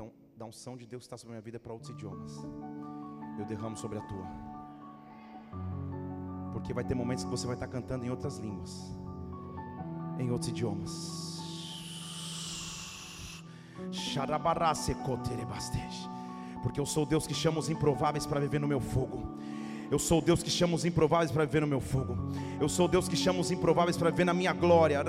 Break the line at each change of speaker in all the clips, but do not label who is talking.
Então, da unção de Deus que está sobre a minha vida para outros idiomas. Eu derramo sobre a tua. Porque vai ter momentos que você vai estar cantando em outras línguas, em outros idiomas. Porque eu sou Deus que chama os improváveis para viver no meu fogo. Eu sou Deus que chama os improváveis para viver no meu fogo. Eu sou Deus que chama os improváveis para viver na minha glória.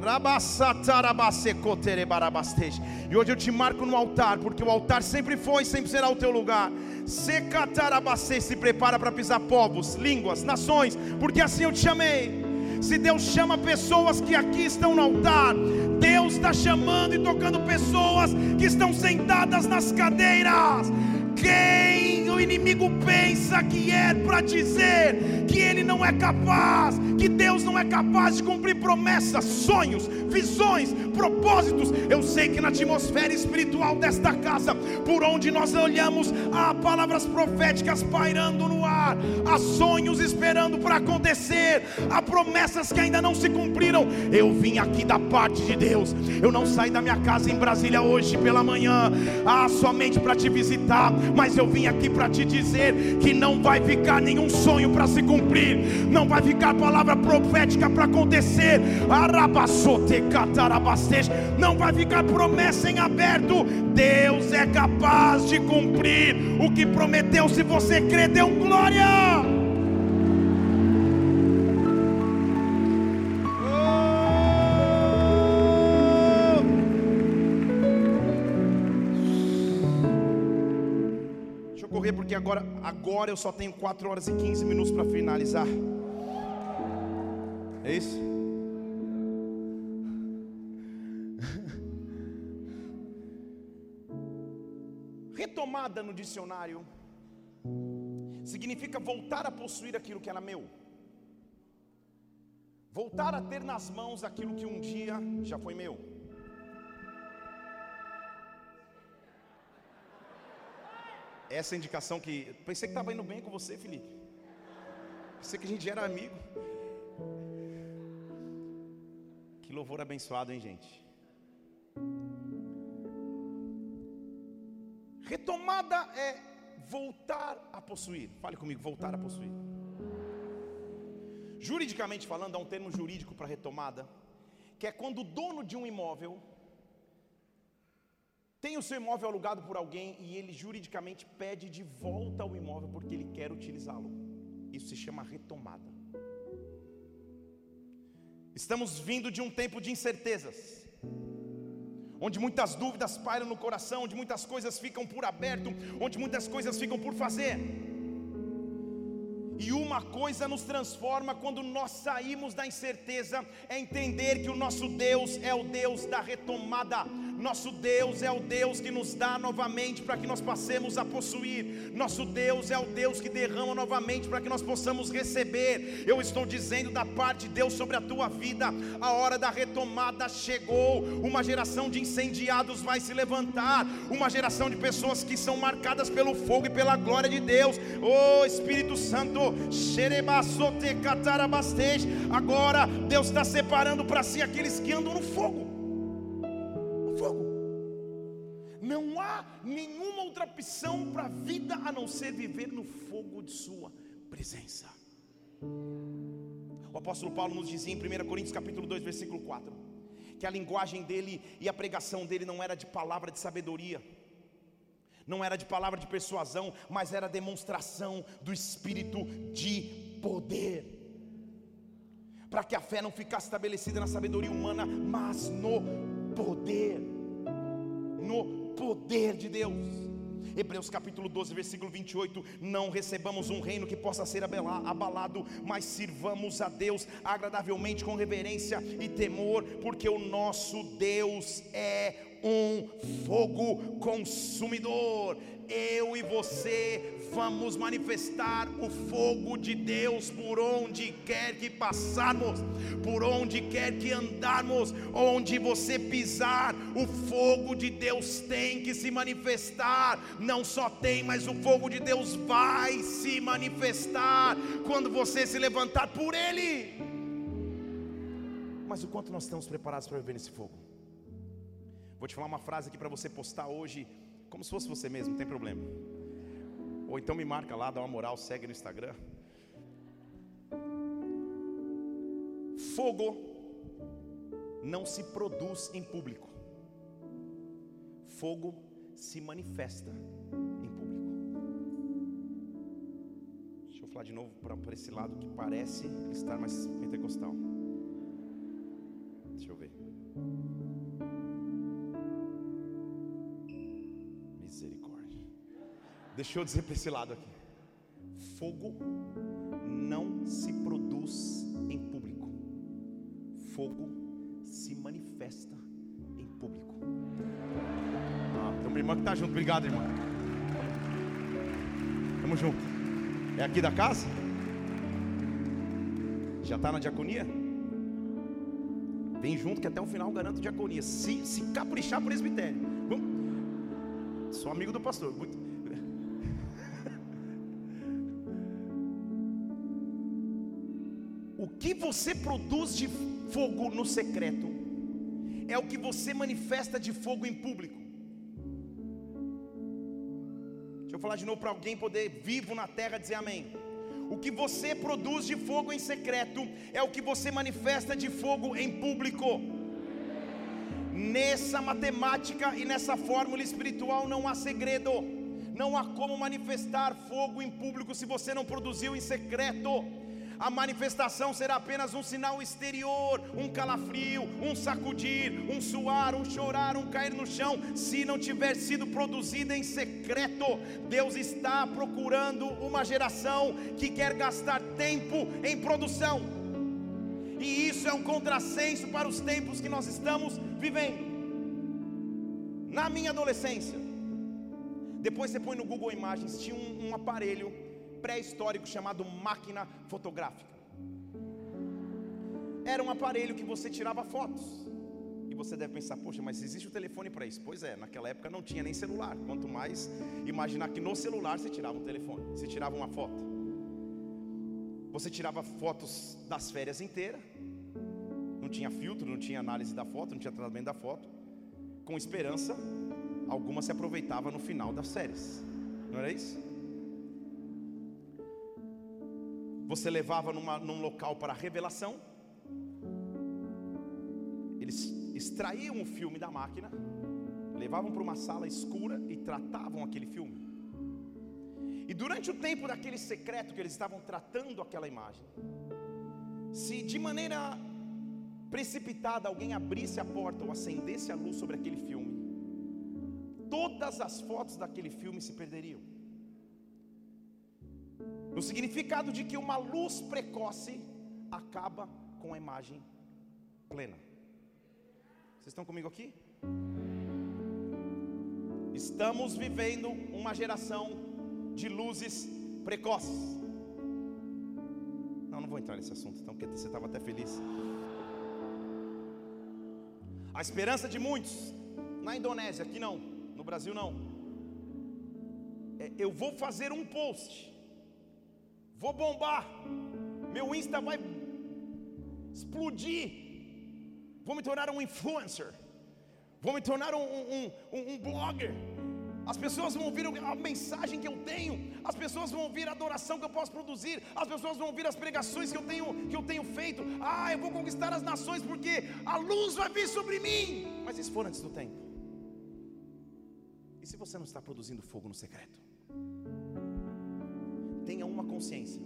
E hoje eu te marco no altar, porque o altar sempre foi e sempre será o teu lugar. Se prepara para pisar povos, línguas, nações, porque assim eu te chamei. Se Deus chama pessoas que aqui estão no altar, Deus está chamando e tocando pessoas que estão sentadas nas cadeiras. Quem inimigo pensa que é para dizer que ele não é capaz, que Deus não é capaz de cumprir promessas, sonhos, visões, propósitos. Eu sei que na atmosfera espiritual desta casa, por onde nós olhamos, há palavras proféticas pairando no ar, há sonhos esperando para acontecer, há promessas que ainda não se cumpriram. Eu vim aqui da parte de Deus, eu não saí da minha casa em Brasília hoje pela manhã, ah, somente para te visitar, mas eu vim aqui para te dizer que não vai ficar nenhum sonho para se cumprir, não vai ficar palavra profética para acontecer. Não vai ficar promessa em aberto. Deus é capaz de cumprir o que prometeu. Se você crê, dê um glória. correr porque agora, agora eu só tenho 4 horas e 15 minutos para finalizar. É isso? Retomada no dicionário significa voltar a possuir aquilo que era meu. Voltar a ter nas mãos aquilo que um dia já foi meu. essa indicação que. Pensei que estava indo bem com você, Felipe. Pensei que a gente era amigo. Que louvor abençoado, hein, gente? Retomada é voltar a possuir. Fale comigo, voltar a possuir. Juridicamente falando, há um termo jurídico para retomada, que é quando o dono de um imóvel tem o seu imóvel alugado por alguém e ele juridicamente pede de volta o imóvel porque ele quer utilizá-lo. Isso se chama retomada. Estamos vindo de um tempo de incertezas, onde muitas dúvidas pairam no coração, onde muitas coisas ficam por aberto, onde muitas coisas ficam por fazer. E uma coisa nos transforma quando nós saímos da incerteza, é entender que o nosso Deus é o Deus da retomada nosso Deus é o Deus que nos dá novamente para que nós passemos a possuir. Nosso Deus é o Deus que derrama novamente para que nós possamos receber. Eu estou dizendo da parte de Deus sobre a tua vida. A hora da retomada chegou. Uma geração de incendiados vai se levantar. Uma geração de pessoas que são marcadas pelo fogo e pela glória de Deus. Oh Espírito Santo, agora Deus está separando para si aqueles que andam no fogo. Não há nenhuma outra opção para a vida a não ser viver no fogo de Sua presença. O apóstolo Paulo nos dizia em 1 Coríntios capítulo 2, versículo 4, que a linguagem dele e a pregação dele não era de palavra de sabedoria, não era de palavra de persuasão, mas era demonstração do espírito de poder. Para que a fé não ficasse estabelecida na sabedoria humana, mas no poder. No poder de Deus. Hebreus capítulo 12, versículo 28: Não recebamos um reino que possa ser abalado, mas sirvamos a Deus agradavelmente com reverência e temor, porque o nosso Deus é um fogo consumidor. Eu e você vamos manifestar o fogo de Deus por onde quer que passarmos, por onde quer que andarmos, onde você pisar, o fogo de Deus tem que se manifestar. Não só tem, mas o fogo de Deus vai se manifestar quando você se levantar por Ele. Mas o quanto nós estamos preparados para viver nesse fogo? Vou te falar uma frase aqui para você postar hoje Como se fosse você mesmo, não tem problema. Ou então me marca lá, dá uma moral, segue no Instagram. Fogo não se produz em público. Fogo se manifesta em público. Deixa eu falar de novo para esse lado que parece estar mais pentecostal. Deixa eu dizer para esse lado aqui: fogo não se produz em público, fogo se manifesta em público. Ah, tem uma irmã que está junto, obrigado, irmã. Tamo junto. É aqui da casa? Já está na diaconia? Vem junto que até o final garanto diaconia. Se, se caprichar presbitério. Vamos. Sou amigo do pastor. Muito, você produz de fogo no secreto é o que você manifesta de fogo em público. Deixa eu falar de novo para alguém poder vivo na terra dizer amém. O que você produz de fogo em secreto é o que você manifesta de fogo em público. Nessa matemática e nessa fórmula espiritual não há segredo. Não há como manifestar fogo em público se você não produziu em secreto a manifestação será apenas um sinal exterior, um calafrio, um sacudir, um suar, um chorar, um cair no chão, se não tiver sido produzida em secreto. Deus está procurando uma geração que quer gastar tempo em produção. E isso é um contrassenso para os tempos que nós estamos vivendo. Na minha adolescência, depois você põe no Google Imagens, tinha um, um aparelho pré-histórico chamado máquina fotográfica. Era um aparelho que você tirava fotos. E você deve pensar, poxa, mas existe o telefone para isso? Pois é, naquela época não tinha nem celular. Quanto mais imaginar que no celular você tirava um telefone, você tirava uma foto. Você tirava fotos das férias inteiras. Não tinha filtro, não tinha análise da foto, não tinha tratamento da foto. Com esperança, alguma se aproveitava no final das séries. Não era isso? Você levava numa, num local para revelação, eles extraíam o filme da máquina, levavam para uma sala escura e tratavam aquele filme. E durante o tempo daquele secreto que eles estavam tratando aquela imagem, se de maneira precipitada alguém abrisse a porta ou acendesse a luz sobre aquele filme, todas as fotos daquele filme se perderiam no significado de que uma luz precoce acaba com a imagem plena. Vocês estão comigo aqui? Estamos vivendo uma geração de luzes precoces. Não, não vou entrar nesse assunto, então, porque você estava até feliz. A esperança de muitos, na Indonésia, aqui não, no Brasil não. É, eu vou fazer um post vou bombar, meu Insta vai explodir, vou me tornar um influencer, vou me tornar um, um, um, um blogger. As pessoas vão ouvir a mensagem que eu tenho, as pessoas vão ouvir a adoração que eu posso produzir, as pessoas vão ouvir as pregações que eu tenho, que eu tenho feito. Ah, eu vou conquistar as nações porque a luz vai vir sobre mim. Mas isso for antes do tempo. E se você não está produzindo fogo no secreto? Tenha uma consciência.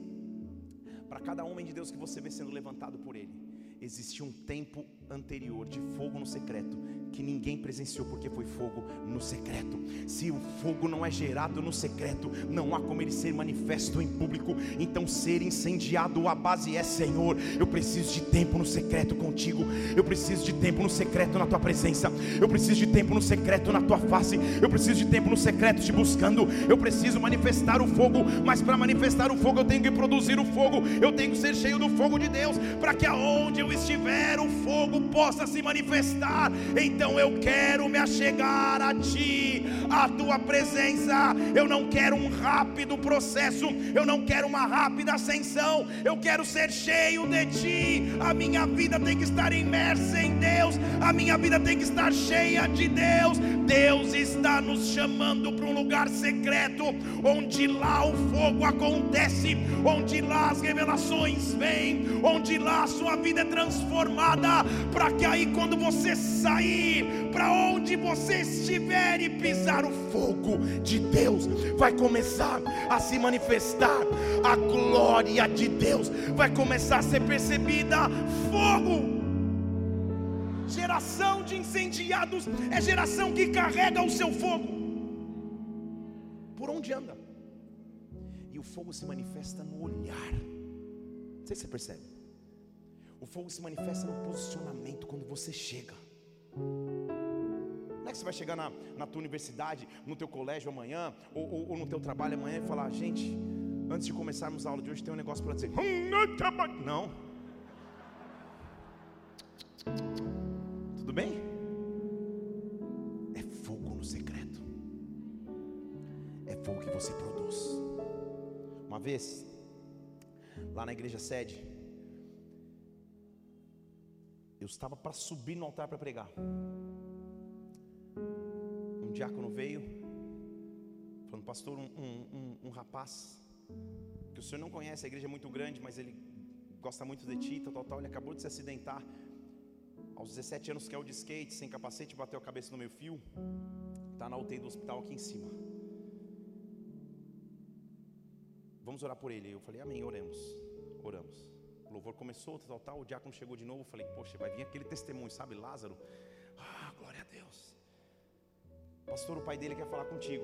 Para cada homem de Deus que você vê sendo levantado por Ele, existe um tempo anterior de fogo no secreto que ninguém presenciou porque foi fogo no secreto. Se o fogo não é gerado no secreto, não há como ele ser manifesto em público. Então ser incendiado a base é Senhor, eu preciso de tempo no secreto contigo. Eu preciso de tempo no secreto na tua presença. Eu preciso de tempo no secreto na tua face. Eu preciso de tempo no secreto te buscando. Eu preciso manifestar o fogo, mas para manifestar o fogo eu tenho que produzir o fogo. Eu tenho que ser cheio do fogo de Deus, para que aonde eu estiver o fogo possa se manifestar. Então eu quero me achegar a Ti, a Tua presença. Eu não quero um rápido processo, eu não quero uma rápida ascensão. Eu quero ser cheio de Ti. A minha vida tem que estar imersa em Deus, a minha vida tem que estar cheia de Deus. Deus está nos chamando para um lugar secreto, onde lá o fogo acontece, onde lá as revelações vêm, onde lá a sua vida é transformada, para que aí quando você sair, para onde você estiver e pisar o fogo de Deus, vai começar a se manifestar, a glória de Deus vai começar a ser percebida. Fogo! Geração de incendiados é geração que carrega o seu fogo. Por onde anda? E o fogo se manifesta no olhar. Não sei se você percebe. O fogo se manifesta no posicionamento quando você chega. Não é que você vai chegar na, na tua universidade, no teu colégio amanhã, ou, ou, ou no teu trabalho amanhã e falar, gente, antes de começarmos a aula de hoje, tem um negócio para dizer. Não. Tudo bem? É fogo no secreto. É fogo que você produz. Uma vez, lá na igreja sede, eu estava para subir no altar para pregar. Um diácono veio, falando, pastor, um, um, um, um rapaz que o senhor não conhece, a igreja é muito grande, mas ele gosta muito de ti, tal, tal, tal. Ele acabou de se acidentar aos 17 anos, que é o de skate, sem capacete, bateu a cabeça no meu fio. Está na UTI do hospital aqui em cima. Vamos orar por ele. Eu falei, Amém, oremos. Oramos. Louvor começou, tal, tal. O diácono chegou de novo. Eu falei, Poxa, vai vir aquele testemunho, sabe, Lázaro? Ah, glória a Deus. Pastor, o pai dele quer falar contigo.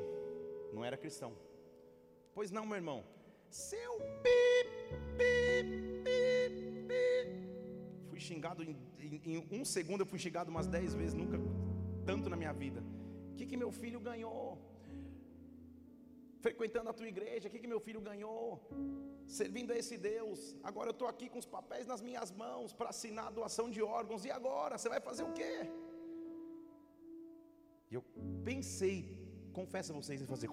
Não era cristão. Pois não, meu irmão. Seu pi, pi, pi, pi. Fui xingado em, em, em, um segundo, eu fui xingado umas dez vezes, nunca tanto na minha vida. O que, que meu filho ganhou? Frequentando a tua igreja, o que, que meu filho ganhou? Servindo a esse Deus. Agora eu estou aqui com os papéis nas minhas mãos para assinar a doação de órgãos. E agora? Você vai fazer o quê? E eu pensei, confesso a vocês, em fazer.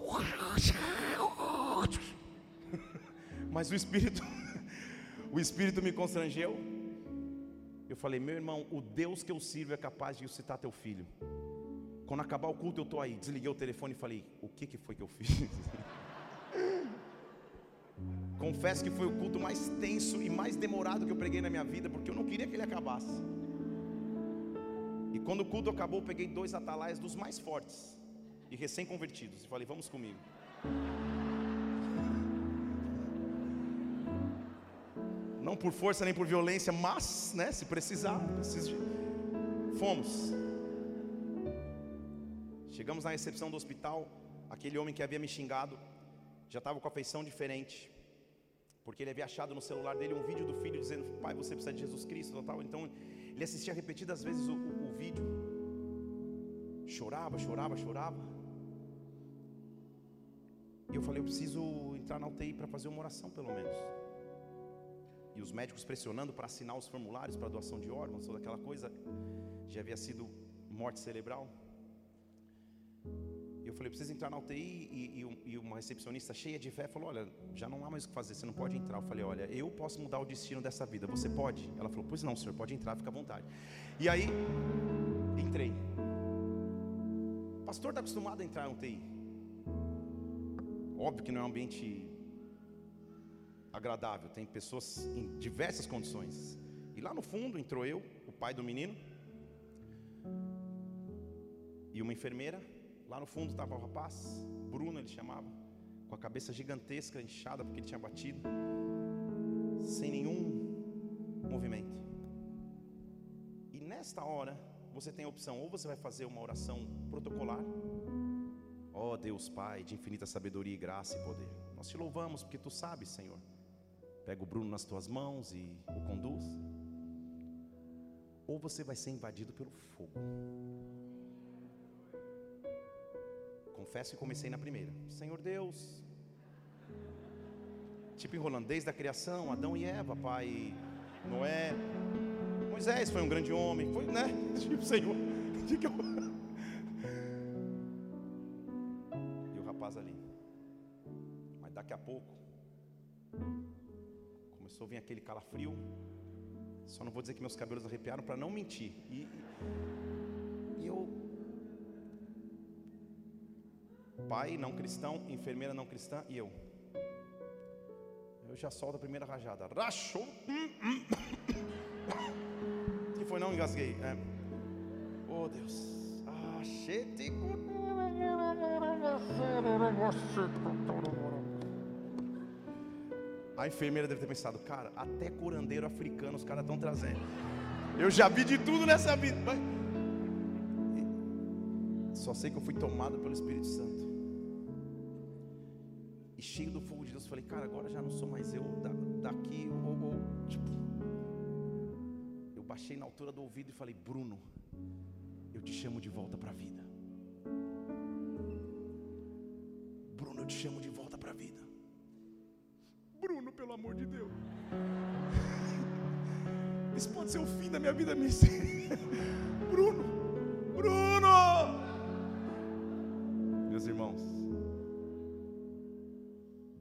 Mas o Espírito, o Espírito me constrangeu. Eu falei, meu irmão, o Deus que eu sirvo é capaz de citar teu filho. Quando acabar o culto, eu estou aí. Desliguei o telefone e falei, o que, que foi que eu fiz? Confesso que foi o culto mais tenso e mais demorado que eu preguei na minha vida, porque eu não queria que ele acabasse. E quando o culto acabou, eu peguei dois atalaias dos mais fortes e recém-convertidos e falei, vamos comigo. Não por força nem por violência, mas, né, se precisar, preciso de... fomos. Chegamos na recepção do hospital, aquele homem que havia me xingado já estava com a feição diferente, porque ele havia achado no celular dele um vídeo do filho dizendo: Pai, você precisa de Jesus Cristo, tal. Então ele assistia repetidas vezes o, o, o vídeo, chorava, chorava, chorava. E eu falei: Eu preciso entrar na UTI para fazer uma oração, pelo menos e os médicos pressionando para assinar os formulários para doação de órgãos, toda aquela coisa, já havia sido morte cerebral. Eu falei, preciso entrar na UTI e, e, e, uma recepcionista cheia de fé falou, olha, já não há mais o que fazer, você não pode entrar. Eu falei, olha, eu posso mudar o destino dessa vida, você pode? Ela falou, pois não, senhor, pode entrar, fica à vontade. E aí, entrei. O pastor está acostumado a entrar na UTI. Óbvio que não é um ambiente agradável, tem pessoas em diversas condições. E lá no fundo entrou eu, o pai do menino, e uma enfermeira. Lá no fundo estava o rapaz, Bruno ele chamava, com a cabeça gigantesca, inchada porque ele tinha batido, sem nenhum movimento. E nesta hora, você tem a opção: ou você vai fazer uma oração protocolar, ó oh, Deus Pai, de infinita sabedoria graça e poder. Nós te louvamos porque tu sabes, Senhor pega o Bruno nas tuas mãos e o conduz, ou você vai ser invadido pelo fogo. Confesso que comecei na primeira. Senhor Deus, tipo enrolando desde a criação, Adão e Eva, pai, Noé, Moisés foi um grande homem, foi, né? Tipo, Senhor. E o rapaz ali. Mas daqui a pouco começou a vir aquele calafrio. Só não vou dizer que meus cabelos arrepiaram para não mentir. E, e eu pai não cristão, enfermeira não cristã e eu. Eu já solto a primeira rajada. Rachou. que foi não engasguei. É. Oh Deus. Ah, a enfermeira deve ter pensado, cara, até curandeiro africano os caras estão trazendo. Eu já vi de tudo nessa vida. Só sei que eu fui tomado pelo Espírito Santo e cheio do fogo de Deus, falei, cara, agora já não sou mais eu daqui, ou, ou tipo, eu baixei na altura do ouvido e falei, Bruno, eu te chamo de volta para a vida. Bruno, eu te chamo de volta para a vida. Bruno, pelo amor de Deus. Isso pode ser o fim da minha vida. Bruno, Bruno. Meus irmãos,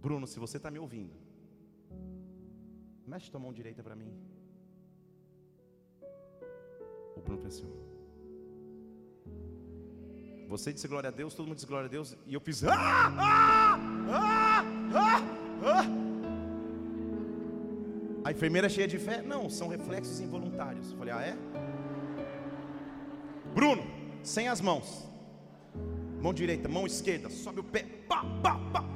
Bruno, se você está me ouvindo, mexe tua mão direita para mim. O Bruno pensou. Você disse glória a Deus, todo mundo disse glória a Deus, e eu fiz. Ah, ah, ah, ah, ah. A enfermeira cheia de fé? Não, são reflexos involuntários. Eu falei, ah, é? Bruno, sem as mãos. Mão direita, mão esquerda, sobe o pé. Pá, pá, pá.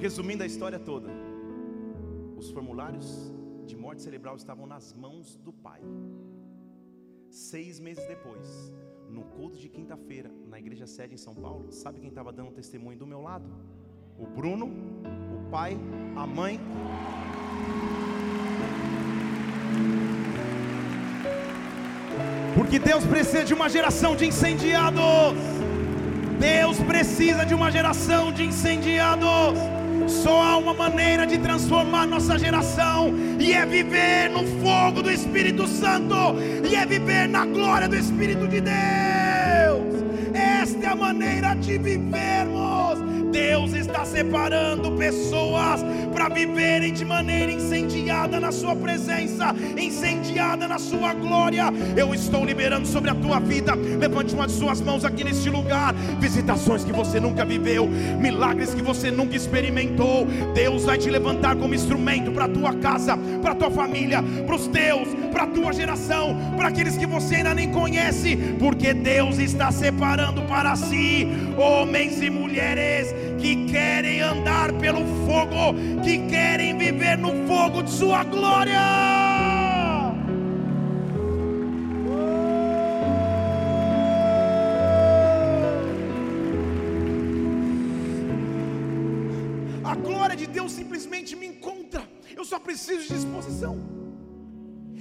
Resumindo a história toda, os formulários de morte cerebral estavam nas mãos do pai. Seis meses depois, no culto de quinta-feira, na igreja sede em São Paulo, sabe quem estava dando testemunho do meu lado? O Bruno, o pai, a mãe. Porque Deus precisa de uma geração de incendiados. Deus precisa de uma geração de incendiados. Só há uma maneira de transformar nossa geração, e é viver no fogo do Espírito Santo, e é viver na glória do Espírito de Deus. Esta é a maneira de vivermos. Deus está separando pessoas para viverem de maneira incendiada na Sua presença, incendiada na Sua glória. Eu estou liberando sobre a tua vida. Levante uma de suas mãos aqui neste lugar. Visitações que você nunca viveu, milagres que você nunca experimentou. Deus vai te levantar como instrumento para a tua casa, para a tua família, para os teus, para a tua geração, para aqueles que você ainda nem conhece, porque Deus está separando para si homens e mulheres que querem andar pelo fogo, que querem viver no fogo de Sua glória. A glória de Deus simplesmente me encontra, eu só preciso de disposição.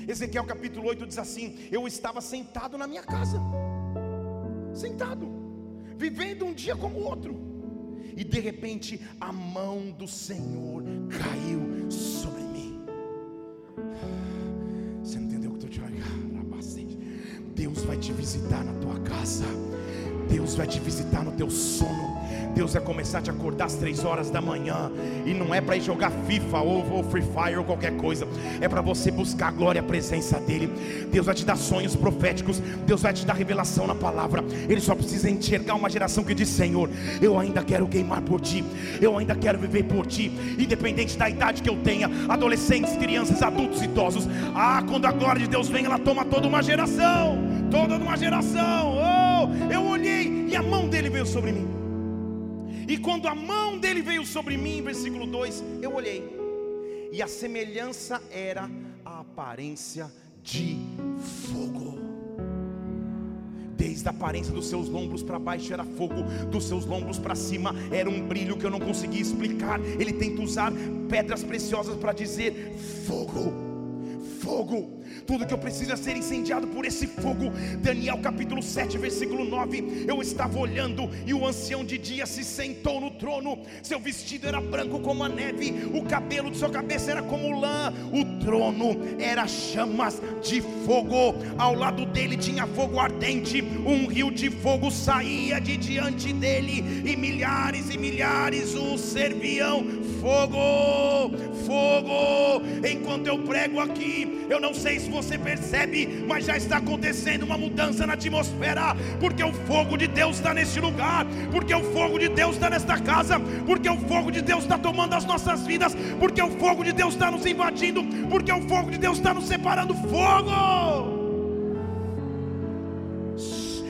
Ezequiel capítulo 8 diz assim: Eu estava sentado na minha casa, sentado, vivendo um dia como o outro e de repente a mão do Senhor caiu sobre mim. Você não entendeu o que eu estou te olhando? Deus vai te visitar na tua casa. Deus vai te visitar no teu sono. Deus vai começar a te acordar às três horas da manhã. E não é para ir jogar FIFA ou, ou Free Fire ou qualquer coisa. É para você buscar a glória e a presença dEle. Deus vai te dar sonhos proféticos. Deus vai te dar revelação na palavra. Ele só precisa enxergar uma geração que diz: Senhor, eu ainda quero queimar por ti. Eu ainda quero viver por ti. Independente da idade que eu tenha, adolescentes, crianças, adultos, idosos. Ah, quando a glória de Deus vem, ela toma toda uma geração. Toda uma geração. Sobre mim. E quando a mão dele veio sobre mim, versículo 2, eu olhei, e a semelhança era a aparência de fogo. Desde a aparência dos seus lombros para baixo era fogo, dos seus lombros para cima era um brilho que eu não conseguia explicar. Ele tenta usar pedras preciosas para dizer fogo fogo. Tudo que eu preciso é ser incendiado por esse fogo. Daniel capítulo 7, versículo 9. Eu estava olhando e o ancião de dia se sentou no trono. Seu vestido era branco como a neve, o cabelo de sua cabeça era como lã. O trono era chamas de fogo. Ao lado dele tinha fogo ardente. Um rio de fogo saía de diante dele e milhares e milhares o serviam. Fogo, fogo. Enquanto eu prego aqui, eu não sei se você percebe, mas já está acontecendo uma mudança na atmosfera, porque o fogo de Deus está neste lugar, porque o fogo de Deus está nesta casa, porque o fogo de Deus está tomando as nossas vidas, porque o fogo de Deus está nos invadindo, porque o fogo de Deus está nos separando. Fogo!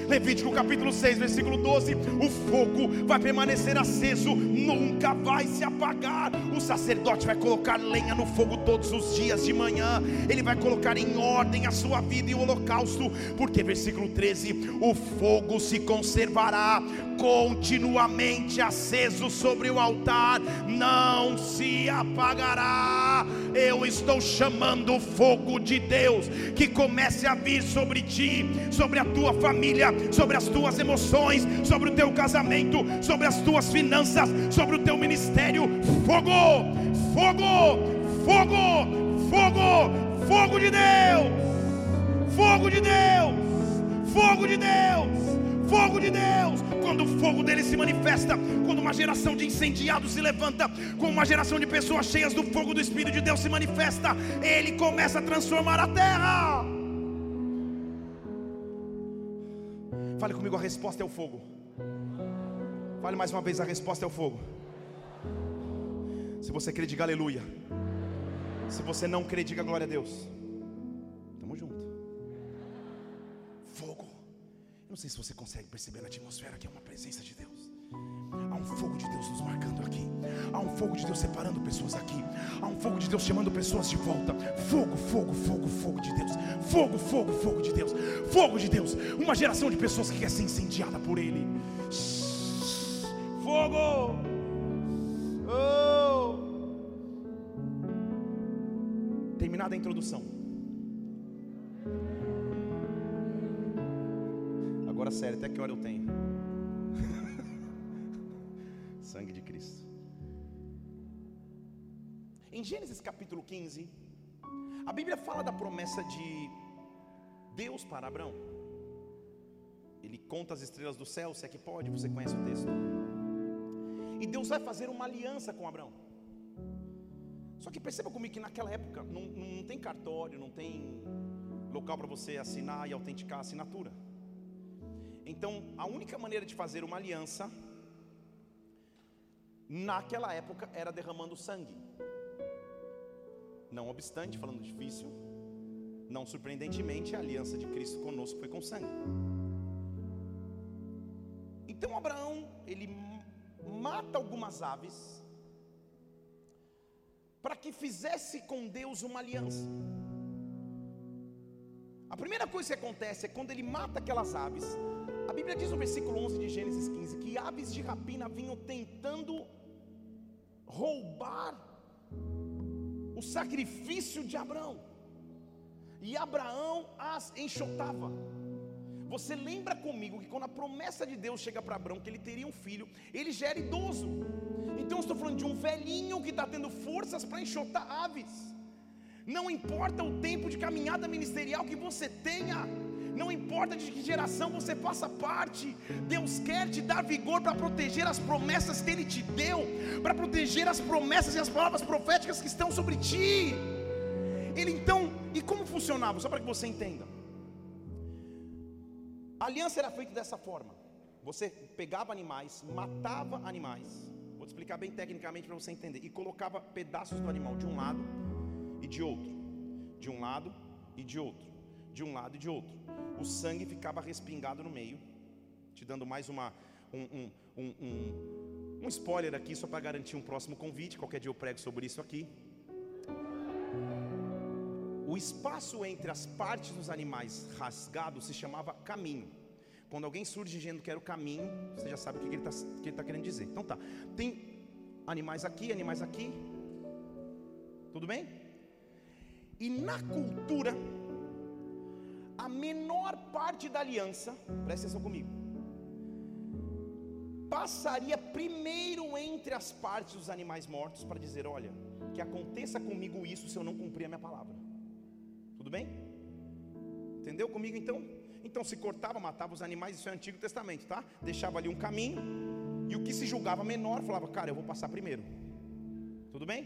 Levítico capítulo 6, versículo 12: o fogo vai permanecer aceso, nunca vai se apagar. O sacerdote vai colocar lenha no fogo todos os dias de manhã, ele vai colocar em ordem a sua vida e o holocausto, porque, versículo 13: o fogo se conservará continuamente aceso sobre o altar, não se apagará. Eu estou chamando o fogo de Deus que comece a vir sobre ti, sobre a tua família, sobre as tuas emoções, sobre o teu casamento, sobre as tuas finanças, sobre o teu ministério. Fogo, fogo, fogo, fogo, fogo de Deus, fogo de Deus, fogo de Deus, fogo de Deus. Quando o fogo dele se manifesta, quando uma geração de incendiados se levanta, quando uma geração de pessoas cheias do fogo do Espírito de Deus se manifesta, ele começa a transformar a terra. Fale comigo, a resposta é o fogo. Fale mais uma vez, a resposta é o fogo. Se você crê, diga aleluia. Se você não crê, diga glória a Deus. Tamo junto. Fogo. Eu não sei se você consegue perceber na atmosfera que é uma presença de Deus. Há um fogo de Deus nos marcando aqui. Há um fogo de Deus separando pessoas aqui. Há um fogo de Deus chamando pessoas de volta. Fogo, fogo, fogo, fogo de Deus. Fogo, fogo, fogo de Deus. Fogo de Deus. Uma geração de pessoas que quer ser incendiada por Ele. Fogo. Oh. Terminada a introdução. Agora sério, até que hora eu tenho? Sangue de Cristo. Em Gênesis capítulo 15, a Bíblia fala da promessa de Deus para Abraão. Ele conta as estrelas do céu, se é que pode, você conhece o texto. E Deus vai fazer uma aliança com Abraão. Só que perceba comigo que naquela época não, não tem cartório, não tem local para você assinar e autenticar a assinatura. Então, a única maneira de fazer uma aliança naquela época era derramando sangue. Não obstante, falando difícil, não surpreendentemente, a aliança de Cristo conosco foi com sangue. Então Abraão, ele mata algumas aves para que fizesse com Deus uma aliança. A primeira coisa que acontece é quando ele mata aquelas aves, a Bíblia diz no versículo 11 de Gênesis 15 que aves de rapina vinham tentando roubar o sacrifício de Abraão, e Abraão as enxotava. Você lembra comigo que quando a promessa de Deus chega para Abraão que ele teria um filho, ele já era idoso. Então estou falando de um velhinho que está tendo forças para enxotar aves. Não importa o tempo de caminhada ministerial que você tenha, não importa de que geração você faça parte, Deus quer te dar vigor para proteger as promessas que Ele te deu, para proteger as promessas e as palavras proféticas que estão sobre ti. Ele então, e como funcionava? Só para que você entenda. A aliança era feita dessa forma: você pegava animais, matava animais, vou te explicar bem tecnicamente para você entender, e colocava pedaços do animal de um lado e de outro, de um lado e de outro, de um lado e de outro. O sangue ficava respingado no meio, te dando mais uma, um, um, um, um, spoiler aqui, só para garantir um próximo convite. Qualquer dia eu prego sobre isso aqui. O espaço entre as partes dos animais rasgados se chamava caminho. Quando alguém surge dizendo que era o caminho, você já sabe o que ele está tá querendo dizer. Então tá, tem animais aqui, animais aqui. Tudo bem? E na cultura, a menor parte da aliança, presta atenção comigo, passaria primeiro entre as partes dos animais mortos para dizer: olha, que aconteça comigo isso se eu não cumprir a minha palavra. Tudo bem? Entendeu comigo então? Então se cortava, matava os animais, isso é Antigo Testamento, tá? Deixava ali um caminho, e o que se julgava menor falava: cara, eu vou passar primeiro. Tudo bem?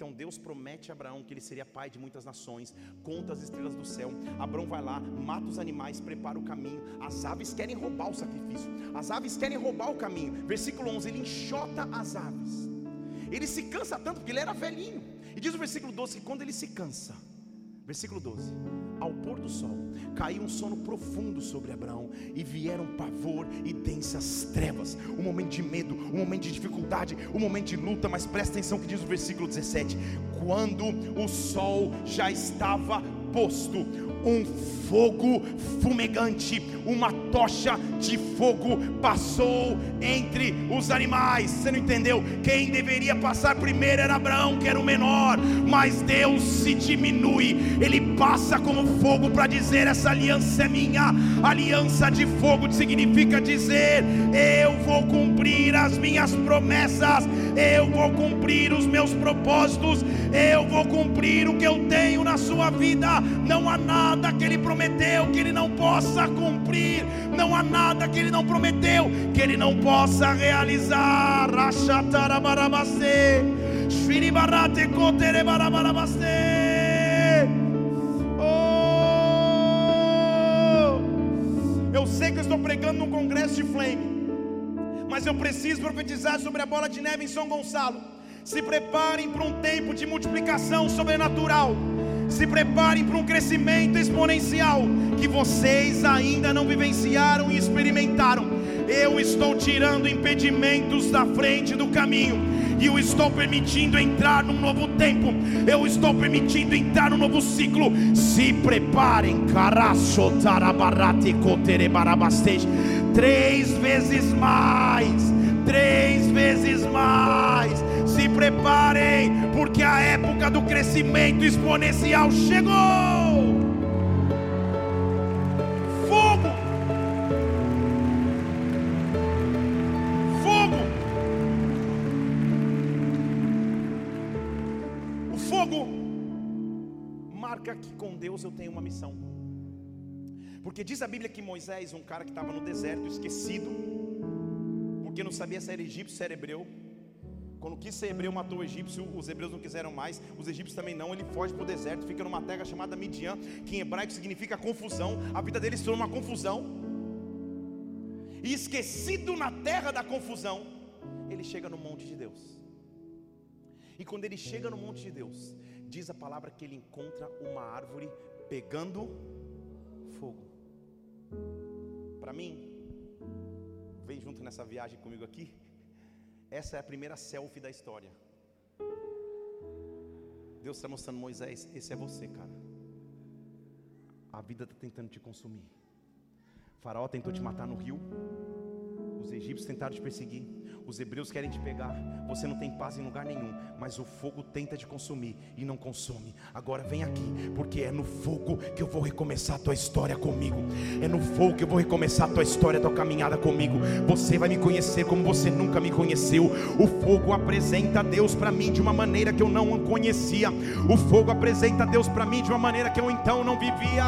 Então Deus promete a Abraão que ele seria pai de muitas nações, conta as estrelas do céu. Abraão vai lá, mata os animais, prepara o caminho. As aves querem roubar o sacrifício, as aves querem roubar o caminho. Versículo 11: ele enxota as aves. Ele se cansa tanto porque ele era velhinho. E diz o versículo 12 que quando ele se cansa, versículo 12 ao pôr do sol, caiu um sono profundo sobre Abraão, e vieram pavor e densas trevas, um momento de medo, um momento de dificuldade, um momento de luta, mas presta atenção que diz o versículo 17: quando o sol já estava posto, um fogo fumegante, uma tocha de fogo passou entre os animais. Você não entendeu? Quem deveria passar primeiro era Abraão, que era o menor, mas Deus se diminui, ele passa como fogo para dizer: essa aliança é minha. Aliança de fogo significa dizer: eu vou cumprir as minhas promessas, eu vou cumprir os meus propósitos, eu vou cumprir o que eu tenho na sua vida. Não há nada que ele prometeu que ele não possa cumprir, não há nada que ele não prometeu que ele não possa realizar. Oh, eu sei que eu estou pregando num congresso de flame, mas eu preciso profetizar sobre a bola de neve em São Gonçalo. Se preparem para um tempo de multiplicação sobrenatural. Se preparem para um crescimento exponencial que vocês ainda não vivenciaram e experimentaram. Eu estou tirando impedimentos da frente do caminho e eu estou permitindo entrar num novo tempo. Eu estou permitindo entrar num novo ciclo. Se preparem, três vezes mais, três vezes mais se preparem, porque a época do crescimento exponencial chegou. Marca que com Deus eu tenho uma missão. Porque diz a Bíblia que Moisés, um cara que estava no deserto, esquecido, porque não sabia se era egípcio, se era hebreu, quando quis ser hebreu, matou o egípcio, os hebreus não quiseram mais, os egípcios também não. Ele foge para o deserto, fica numa terra chamada Midian, que em hebraico significa confusão. A vida dele se tornou uma confusão. E esquecido na terra da confusão, ele chega no monte de Deus. E quando ele chega no monte de Deus, diz a palavra que ele encontra uma árvore pegando fogo. Para mim, vem junto nessa viagem comigo aqui. Essa é a primeira selfie da história. Deus está mostrando Moisés, esse é você, cara. A vida está tentando te consumir. Faraó tentou te matar no rio. Os egípcios tentaram te perseguir. Os hebreus querem te pegar. Você não tem paz em lugar nenhum. Mas o fogo tenta te consumir e não consome. Agora vem aqui, porque é no fogo que eu vou recomeçar a tua história comigo. É no fogo que eu vou recomeçar a tua história, a tua caminhada comigo. Você vai me conhecer como você nunca me conheceu. O fogo apresenta Deus para mim de uma maneira que eu não conhecia. O fogo apresenta Deus para mim de uma maneira que eu então não vivia.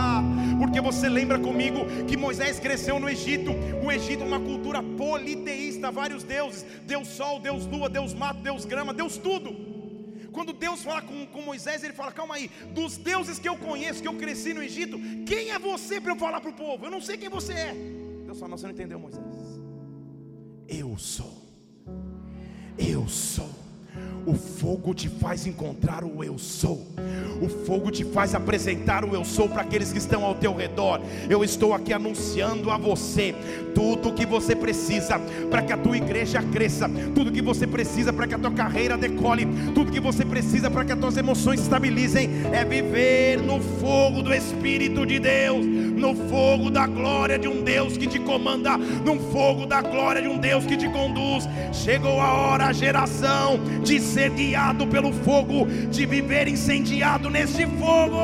Porque você lembra comigo que Moisés cresceu no Egito. O Egito é uma cultura politeísta, vários deuses: Deus Sol, Deus Lua, Deus Mato, Deus Grama, Deus tudo. Quando Deus fala com, com Moisés, ele fala: Calma aí, dos deuses que eu conheço, que eu cresci no Egito, quem é você para eu falar para o povo? Eu não sei quem você é. Deus fala: Não, você não entendeu, Moisés. Eu sou. Eu sou. O fogo te faz encontrar o eu sou. O fogo te faz apresentar o eu sou para aqueles que estão ao teu redor. Eu estou aqui anunciando a você tudo o que você precisa para que a tua igreja cresça, tudo que você precisa para que a tua carreira decole, tudo que você precisa para que as tuas emoções se estabilizem é viver no fogo do Espírito de Deus no fogo da glória de um Deus que te comanda, no fogo da glória de um Deus que te conduz. Chegou a hora, a geração, de ser guiado pelo fogo, de viver incendiado neste fogo.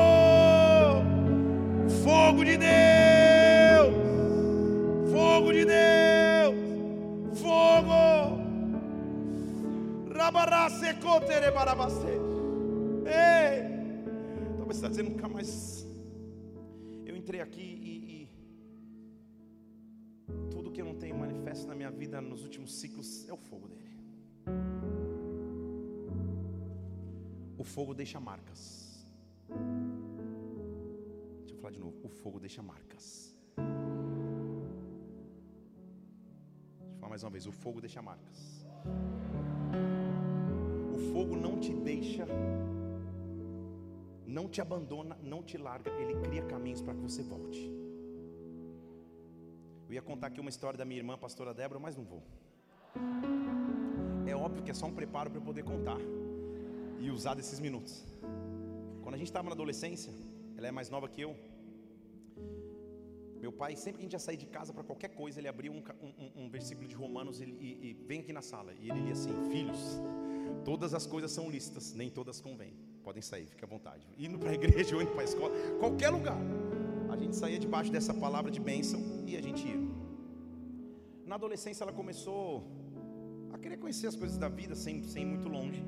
Fogo de Deus, fogo de Deus, fogo. Rabarrasecotere barabacete. Ei, talvez você está dizendo nunca mais. Entrei aqui e, e tudo que eu não tenho manifesto na minha vida nos últimos ciclos é o fogo dele. O fogo deixa marcas. Deixa eu falar de novo. O fogo deixa marcas. Deixa eu falar mais uma vez. O fogo deixa marcas. O fogo não te deixa não te abandona, não te larga, ele cria caminhos para que você volte. Eu ia contar aqui uma história da minha irmã, pastora Débora, mas não vou. É óbvio que é só um preparo para eu poder contar e usar desses minutos. Quando a gente estava na adolescência, ela é mais nova que eu. Meu pai, sempre que a gente ia sair de casa para qualquer coisa, ele abria um, um, um versículo de Romanos e, e, e vem aqui na sala. E ele lia assim: Filhos, todas as coisas são listas, nem todas convêm. Podem sair, fique à vontade. Indo para a igreja ou indo para a escola, qualquer lugar. A gente saía debaixo dessa palavra de bênção e a gente ia. Na adolescência ela começou a querer conhecer as coisas da vida sem, sem ir muito longe.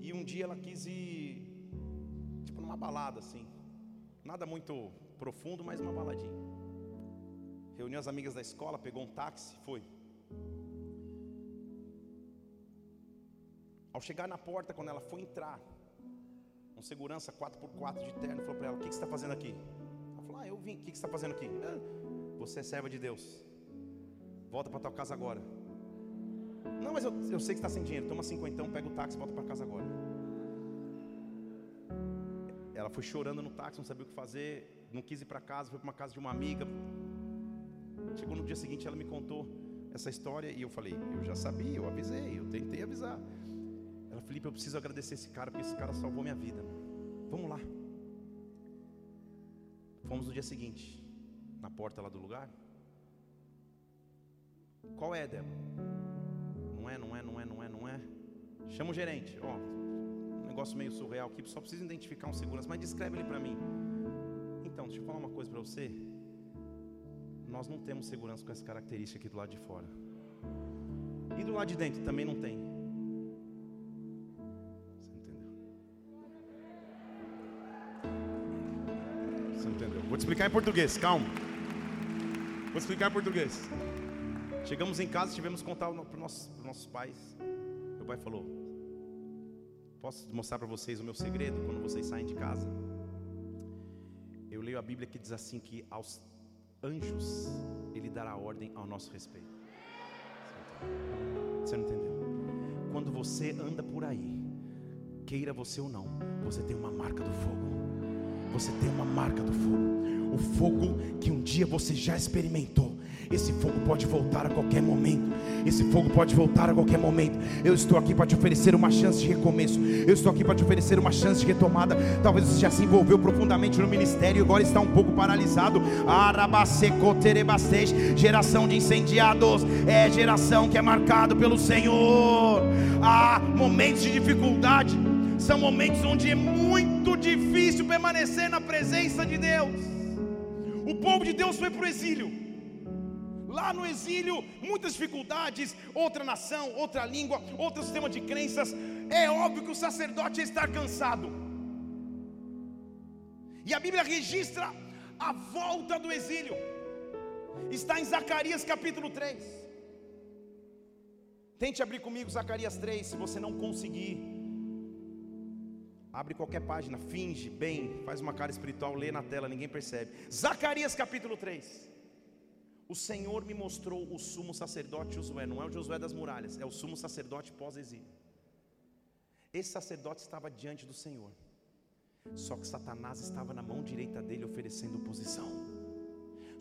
E um dia ela quis ir, tipo, numa balada assim. Nada muito profundo, mas uma baladinha. Reuniu as amigas da escola, pegou um táxi, foi. Ao chegar na porta, quando ela foi entrar, um segurança 4x4 de terno falou para ela: O que, você está fazendo aqui? Ela falou: Ah, eu vim, o que, que você está fazendo aqui? Ah, você é serva de Deus, volta para tua casa agora. Não, mas eu, eu sei que está sem dinheiro, toma cinquentão, pega o táxi e volta para casa agora. Ela foi chorando no táxi, não sabia o que fazer, não quis ir para casa, foi para uma casa de uma amiga. Chegou no dia seguinte, ela me contou essa história e eu falei: Eu já sabia, eu avisei, eu tentei avisar. Felipe, eu preciso agradecer esse cara, porque esse cara salvou minha vida. Vamos lá. Fomos no dia seguinte, na porta lá do lugar. Qual é, Débora? Não é, não é, não é, não é, não é. Chama o gerente. Ó, um negócio meio surreal aqui, só preciso identificar um segurança, mas descreve ele para mim. Então, deixa eu falar uma coisa para você. Nós não temos segurança com essa característica aqui do lado de fora. E do lado de dentro também não tem. Vou te explicar em português, calma. Vou te explicar em português. Chegamos em casa, tivemos que contar para os nossos, nossos pais. Meu pai falou: Posso mostrar para vocês o meu segredo quando vocês saem de casa? Eu leio a Bíblia que diz assim: que aos anjos Ele dará ordem ao nosso respeito. Você não entendeu? Quando você anda por aí, queira você ou não, você tem uma marca do fogo. Você tem uma marca do fogo. O fogo que um dia você já experimentou. Esse fogo pode voltar a qualquer momento. Esse fogo pode voltar a qualquer momento. Eu estou aqui para te oferecer uma chance de recomeço. Eu estou aqui para te oferecer uma chance de retomada. Talvez você já se envolveu profundamente no ministério e agora está um pouco paralisado. Geração de incendiados é geração que é marcado pelo Senhor. Há momentos de dificuldade são momentos onde é muito difícil permanecer na presença de Deus. O povo de Deus foi para o exílio. Lá no exílio, muitas dificuldades, outra nação, outra língua, outro sistema de crenças. É óbvio que o sacerdote estar cansado. E a Bíblia registra a volta do exílio. Está em Zacarias capítulo 3. Tente abrir comigo Zacarias 3, se você não conseguir. Abre qualquer página, finge bem, faz uma cara espiritual, lê na tela, ninguém percebe. Zacarias capítulo 3. O Senhor me mostrou o sumo sacerdote Josué, não é o Josué das muralhas, é o sumo sacerdote pós-exílio. Esse sacerdote estava diante do Senhor, só que Satanás estava na mão direita dele oferecendo oposição.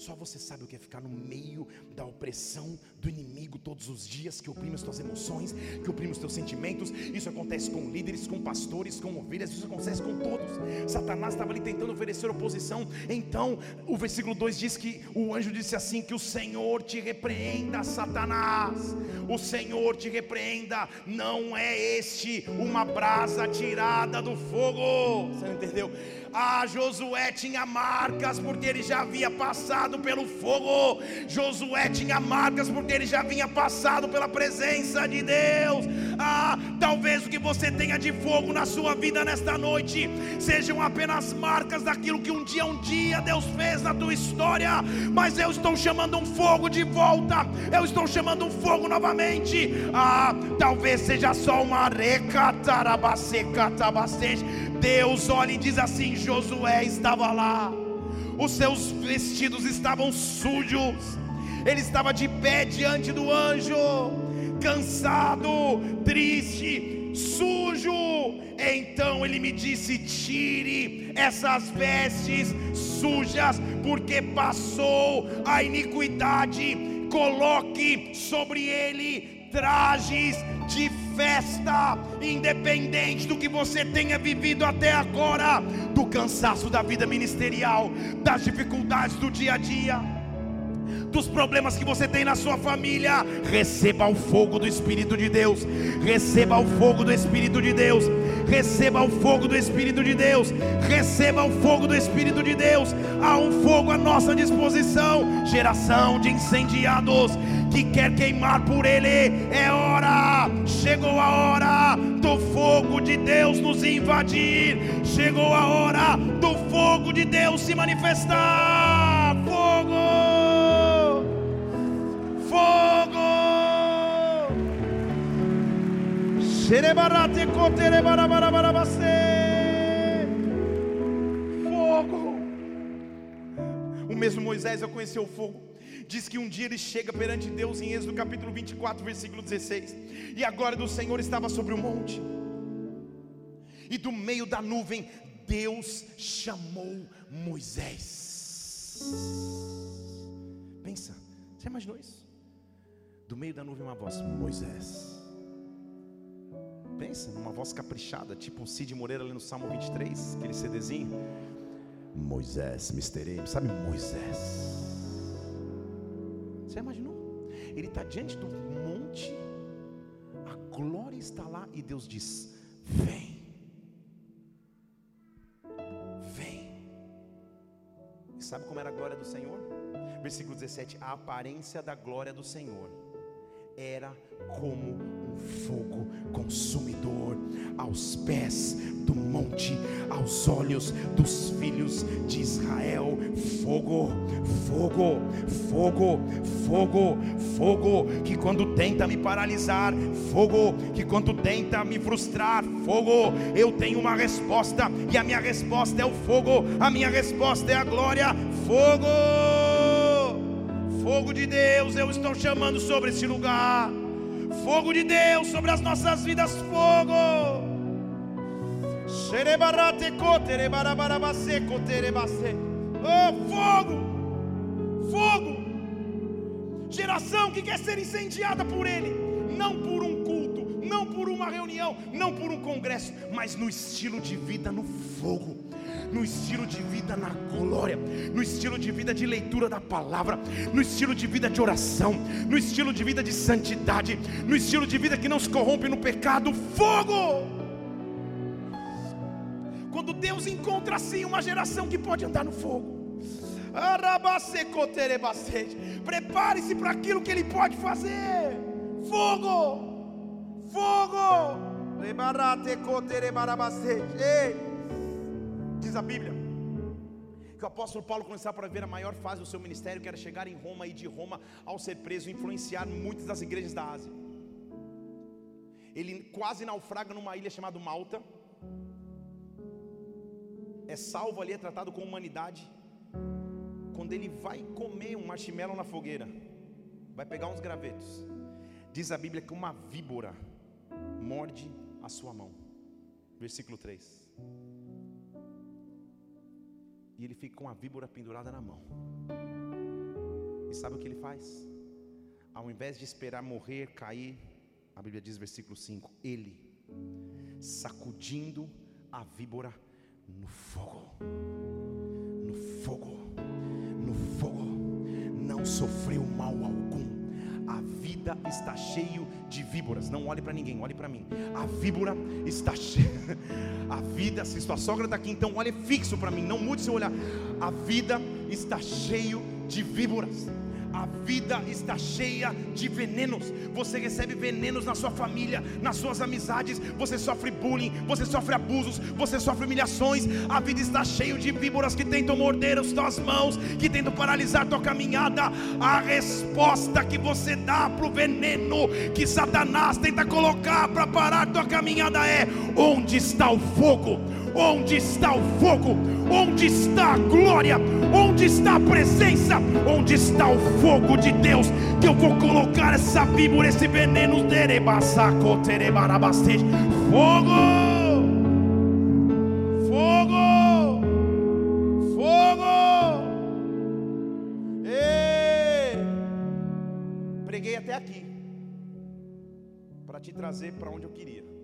Só você sabe o que é ficar no meio da opressão do inimigo todos os dias, que oprime as tuas emoções, que oprime os teus sentimentos. Isso acontece com líderes, com pastores, com ovelhas, isso acontece com todos. Satanás estava ali tentando oferecer oposição. Então, o versículo 2 diz que o anjo disse assim: Que o Senhor te repreenda, Satanás. O Senhor te repreenda. Não é este uma brasa tirada do fogo. Você não entendeu? Ah, Josué tinha marcas porque ele já havia passado pelo fogo. Josué tinha marcas porque ele já vinha passado pela presença de Deus. Ah, talvez o que você tenha de fogo na sua vida nesta noite sejam apenas marcas daquilo que um dia, um dia Deus fez na tua história. Mas eu estou chamando um fogo de volta. Eu estou chamando um fogo novamente. Ah, talvez seja só uma recatarabasecatabastete Deus olha e diz assim: Josué estava lá, os seus vestidos estavam sujos, ele estava de pé diante do anjo, cansado, triste, sujo. Então ele me disse: Tire essas vestes sujas, porque passou a iniquidade, coloque sobre ele trajes de festa, independente do que você tenha vivido até agora, do cansaço da vida ministerial, das dificuldades do dia a dia dos problemas que você tem na sua família, receba o fogo do Espírito de Deus, receba o fogo do Espírito de Deus, receba o fogo do Espírito de Deus, receba o fogo do Espírito de Deus. Há um fogo à nossa disposição, geração de incendiados que quer queimar por Ele. É hora, chegou a hora do fogo de Deus nos invadir, chegou a hora do fogo de Deus se manifestar. Fogo. O mesmo Moisés eu conheceu o fogo. Diz que um dia ele chega perante Deus em Êxodo capítulo 24, versículo 16. E a glória do Senhor estava sobre o monte. E do meio da nuvem Deus chamou Moisés. Pensa, você imaginou isso? Do meio da nuvem uma voz: Moisés. Pensa numa voz caprichada, tipo um Cid Moreira ali no Salmo 23, aquele CDzinho. Moisés, Mr. M, sabe Moisés? Você imaginou? Ele está diante do monte, a glória está lá e Deus diz: Vem, vem. Sabe como era a glória do Senhor? Versículo 17: A aparência da glória do Senhor era como um fogo consumidor aos pés do monte, aos olhos dos filhos de Israel. Fogo, fogo, fogo, fogo, fogo que quando tenta me paralisar, fogo que quando tenta me frustrar, fogo. Eu tenho uma resposta e a minha resposta é o fogo, a minha resposta é a glória. Fogo! Fogo de Deus, eu estou chamando sobre esse lugar. Fogo de Deus sobre as nossas vidas, fogo. Oh, fogo, fogo. Geração que quer ser incendiada por Ele, não por um culto, não por uma reunião, não por um congresso, mas no estilo de vida no fogo no estilo de vida na glória, no estilo de vida de leitura da palavra, no estilo de vida de oração, no estilo de vida de santidade, no estilo de vida que não se corrompe no pecado, fogo. Quando Deus encontra assim uma geração que pode andar no fogo, prepare-se para aquilo que Ele pode fazer. Fogo, fogo. Ei. Diz a Bíblia que o apóstolo Paulo começava para ver a maior fase do seu ministério, que era chegar em Roma e de Roma, ao ser preso, influenciar muitas das igrejas da Ásia. Ele quase naufraga numa ilha chamada Malta. É salvo ali, é tratado com humanidade. Quando ele vai comer um marshmallow na fogueira, vai pegar uns gravetos. Diz a Bíblia que uma víbora morde a sua mão. Versículo 3. E ele fica com a víbora pendurada na mão. E sabe o que ele faz? Ao invés de esperar morrer, cair, a Bíblia diz, versículo 5: Ele, sacudindo a víbora no fogo, no fogo, no fogo, não sofreu mal algum. A vida está cheio de víboras. Não olhe para ninguém, olhe para mim. A víbora está cheia. A vida, se sua sogra está aqui, então olhe fixo para mim. Não mude seu olhar. A vida está cheio de víboras. A vida está cheia de venenos. Você recebe venenos na sua família, nas suas amizades. Você sofre bullying, você sofre abusos, você sofre humilhações. A vida está cheia de víboras que tentam morder as tuas mãos, que tentam paralisar a tua caminhada. A resposta que você dá para o veneno que Satanás tenta colocar para parar a tua caminhada é: onde está o fogo? Onde está o fogo? Onde está a glória? Onde está a presença? Onde está o fogo de Deus? Que eu vou colocar essa víbora, esse veneno. Fogo! Fogo! Fogo! Ei! Preguei até aqui para te trazer para onde eu queria.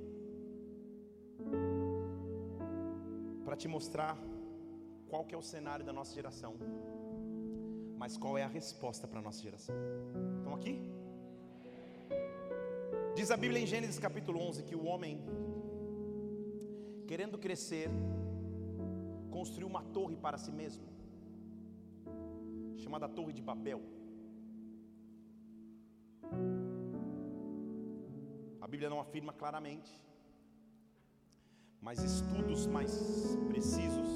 Te mostrar qual que é o cenário da nossa geração, mas qual é a resposta para a nossa geração. Estão aqui? Diz a Bíblia em Gênesis capítulo 11 que o homem, querendo crescer, construiu uma torre para si mesmo, chamada Torre de Babel. A Bíblia não afirma claramente, mas estudos mais precisos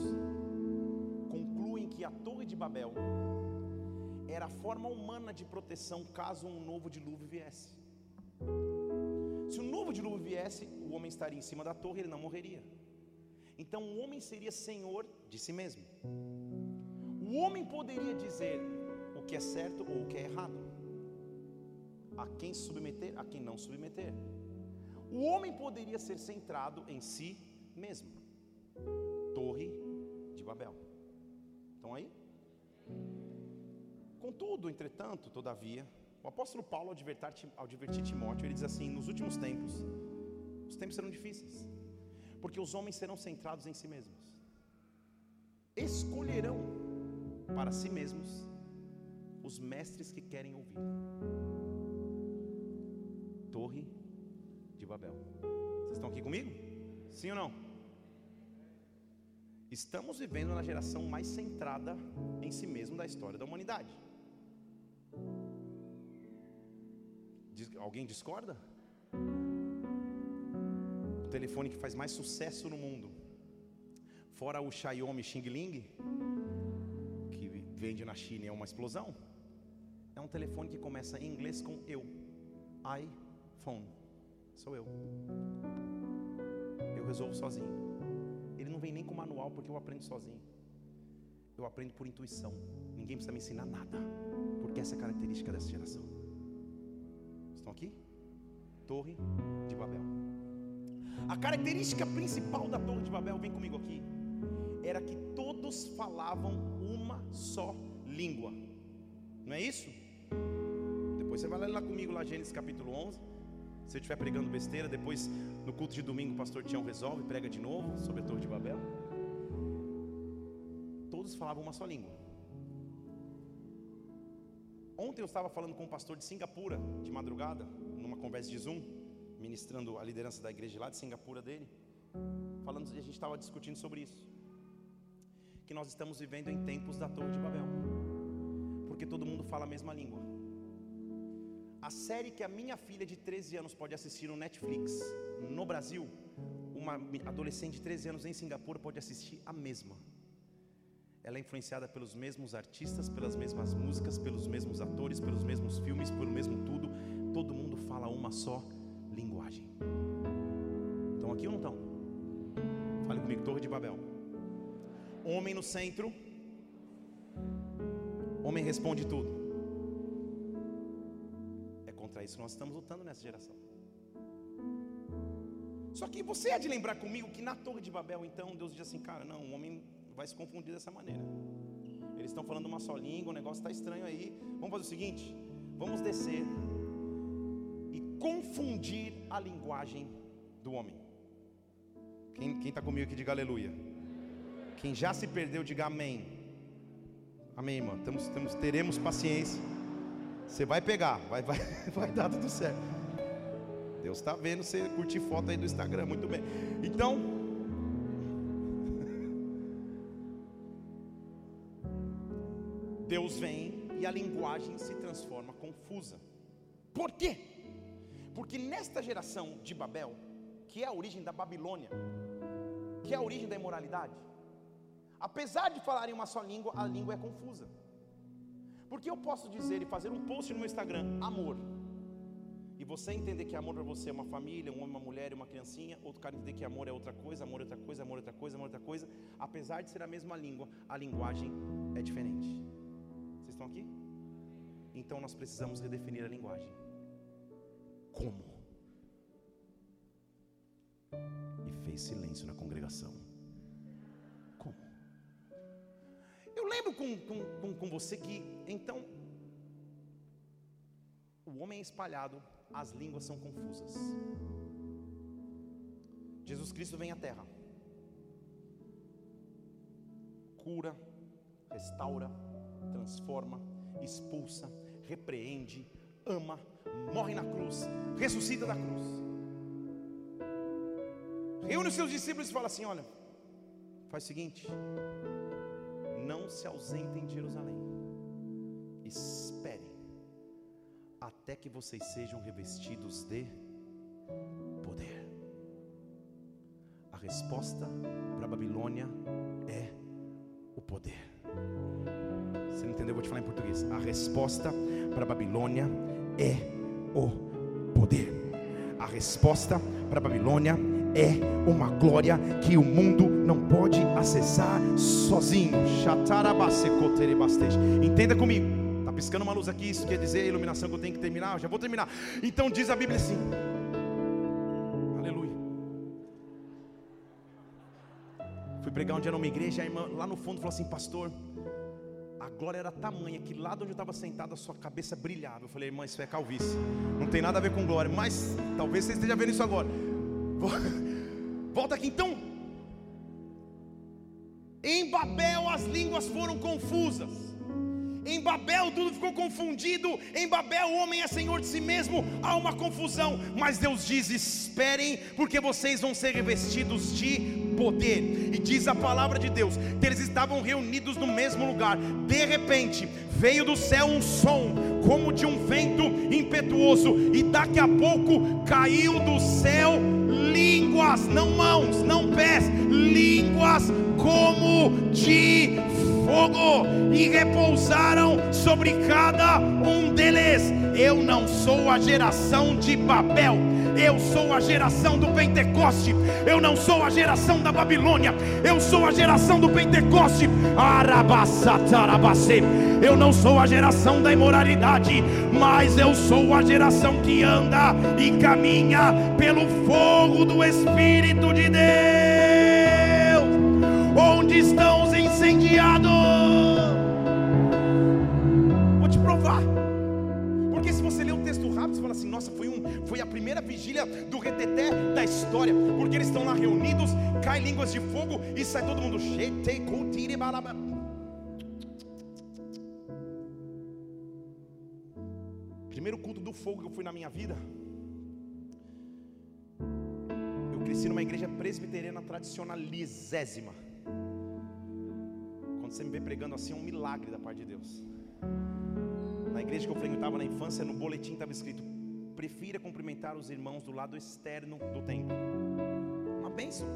concluem que a Torre de Babel era a forma humana de proteção caso um novo dilúvio viesse. Se um novo dilúvio viesse, o homem estaria em cima da torre, ele não morreria. Então o homem seria senhor de si mesmo. O homem poderia dizer o que é certo ou o que é errado. A quem submeter, a quem não submeter. O homem poderia ser centrado em si mesmo. Torre de Babel. Estão aí? Contudo, entretanto, todavia, o apóstolo Paulo, ao advertir, ao advertir Timóteo, ele diz assim: nos últimos tempos, os tempos serão difíceis, porque os homens serão centrados em si mesmos, escolherão para si mesmos os mestres que querem ouvir. Torre de Babel. Vocês estão aqui comigo? Sim ou não? Estamos vivendo na geração mais centrada em si mesmo da história da humanidade. Alguém discorda? O telefone que faz mais sucesso no mundo, fora o Xiaomi Xing Ling, que vende na China é uma explosão, é um telefone que começa em inglês com eu. iPhone. Sou eu. Eu resolvo sozinho. Vem nem com manual porque eu aprendo sozinho. Eu aprendo por intuição. Ninguém precisa me ensinar nada. Porque essa é a característica dessa geração. Estão aqui? Torre de Babel. A característica principal da Torre de Babel, vem comigo aqui, era que todos falavam uma só língua. Não é isso? Depois você vai ler lá comigo lá Gênesis capítulo 11. Se eu estiver pregando besteira, depois no culto de domingo o pastor Tião resolve, prega de novo sobre a Torre de Babel. Todos falavam uma só língua. Ontem eu estava falando com um pastor de Singapura, de madrugada, numa conversa de Zoom, ministrando a liderança da igreja lá de Singapura dele, falando, a gente estava discutindo sobre isso. Que nós estamos vivendo em tempos da Torre de Babel, porque todo mundo fala a mesma língua. A série que a minha filha de 13 anos pode assistir no Netflix, no Brasil, uma adolescente de 13 anos em Singapura pode assistir a mesma. Ela é influenciada pelos mesmos artistas, pelas mesmas músicas, pelos mesmos atores, pelos mesmos filmes, pelo mesmo tudo. Todo mundo fala uma só linguagem. Estão aqui ou não estão? Fale comigo, Torre de Babel. Homem no centro. Homem responde tudo. Isso nós estamos lutando nessa geração. Só que você é de lembrar comigo que na Torre de Babel, então, Deus diz assim, cara, não, o homem vai se confundir dessa maneira. Eles estão falando uma só língua, o negócio está estranho aí. Vamos fazer o seguinte: vamos descer e confundir a linguagem do homem. Quem está comigo aqui, diga aleluia. Quem já se perdeu, diga amém. Amém, irmão. Temos, temos, teremos paciência. Você vai pegar, vai, vai, vai dar tudo certo. Deus está vendo você curtir foto aí do Instagram, muito bem. Então, Deus vem e a linguagem se transforma confusa. Por quê? Porque nesta geração de Babel, que é a origem da Babilônia, que é a origem da imoralidade, apesar de falarem uma só língua, a língua é confusa. Porque eu posso dizer e fazer um post no meu Instagram, amor, e você entender que amor para você é uma família, um homem, uma mulher uma criancinha, outro cara entender que amor é outra coisa, amor é outra coisa, amor é outra coisa, amor é outra coisa, apesar de ser a mesma língua, a linguagem é diferente. Vocês estão aqui? Então nós precisamos redefinir a linguagem. Como? E fez silêncio na congregação. Eu lembro com, com, com, com você que, então, o homem é espalhado as línguas são confusas. Jesus Cristo vem à terra, cura, restaura, transforma, expulsa, repreende, ama, morre na cruz, ressuscita da cruz. Reúne os seus discípulos e fala assim: Olha, faz o seguinte, não se ausentem de Jerusalém, esperem até que vocês sejam revestidos de poder. A resposta para Babilônia é o poder. Você não entendeu? Eu vou te falar em português. A resposta para Babilônia é o poder. A resposta para Babilônia é uma glória que o mundo não pode acessar sozinho. Entenda comigo piscando uma luz aqui, isso quer dizer a iluminação que eu tenho que terminar, eu já vou terminar. Então diz a Bíblia assim: Aleluia. Fui pregar um dia numa igreja, a irmã lá no fundo falou assim: Pastor, a glória era tamanha que lá onde eu estava sentado a sua cabeça brilhava. Eu falei, irmã, isso é calvície, não tem nada a ver com glória, mas talvez você esteja vendo isso agora. Volta aqui então. Línguas foram confusas. Em Babel tudo ficou confundido. Em Babel o homem é senhor de si mesmo. Há uma confusão. Mas Deus diz: esperem, porque vocês vão ser revestidos de poder. E diz a palavra de Deus que eles estavam reunidos no mesmo lugar. De repente veio do céu um som, como de um vento impetuoso. E daqui a pouco caiu do céu línguas, não mãos, não pés, línguas como de fogo e repousaram sobre cada um deles. Eu não sou a geração de Babel, eu sou a geração do Pentecoste. Eu não sou a geração da Babilônia, eu sou a geração do Pentecoste. Eu não sou a geração da imoralidade, mas eu sou a geração que anda e caminha pelo fogo do Espírito de Deus. Onde estão os incendiados? Vou te provar. Porque se você ler o texto rápido, você fala assim: nossa, foi, um, foi a primeira vigília do reteté da história. Porque eles estão lá reunidos, caem línguas de fogo e sai todo mundo. Primeiro culto do fogo que eu fui na minha vida. Eu cresci numa igreja presbiteriana tradicionalizésima. Quando você me vê pregando assim, é um milagre da parte de Deus. Na igreja que eu frequentava na infância, no boletim estava escrito: prefira cumprimentar os irmãos do lado externo do templo. Uma bênção.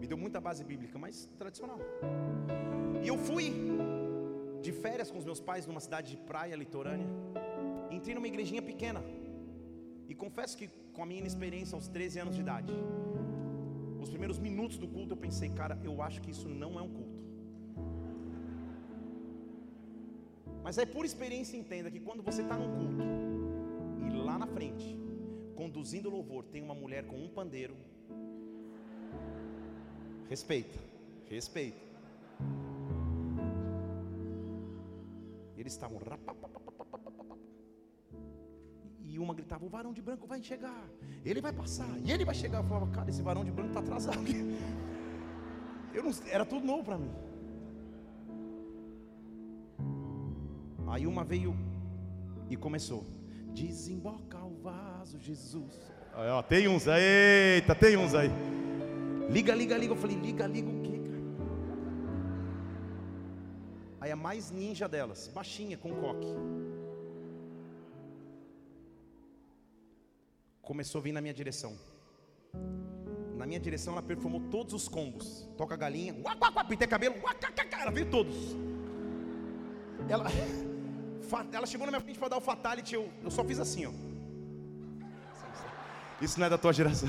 Me deu muita base bíblica, mas tradicional. E eu fui de férias com os meus pais numa cidade de praia litorânea. Entrei numa igrejinha pequena. E confesso que com a minha inexperiência aos 13 anos de idade, os primeiros minutos do culto eu pensei, cara, eu acho que isso não é um culto. Mas é por experiência entenda que quando você está num culto e lá na frente, conduzindo o louvor, tem uma mulher com um pandeiro, respeita, respeita. Eles estavam. E uma gritava: O varão de branco vai chegar, ele vai passar, e ele vai chegar. Eu falava: Cara, esse varão de branco está atrasado. Eu não, era tudo novo para mim. Aí uma veio e começou: Desemboca o vaso, Jesus. Aí, ó, tem uns aí, eita, tem uns aí. Liga, liga, liga. Eu falei: Liga, liga o quê, cara? Aí a mais ninja delas, baixinha, com coque. Começou a vir na minha direção. Na minha direção ela perfumou todos os combos. Toca a galinha, uá, uá, uá, pintei cabelo, uá, cá, cá, ela veio todos. Ela, ela chegou na minha frente para dar o fatality, eu, eu só fiz assim, ó. Isso não é da tua geração.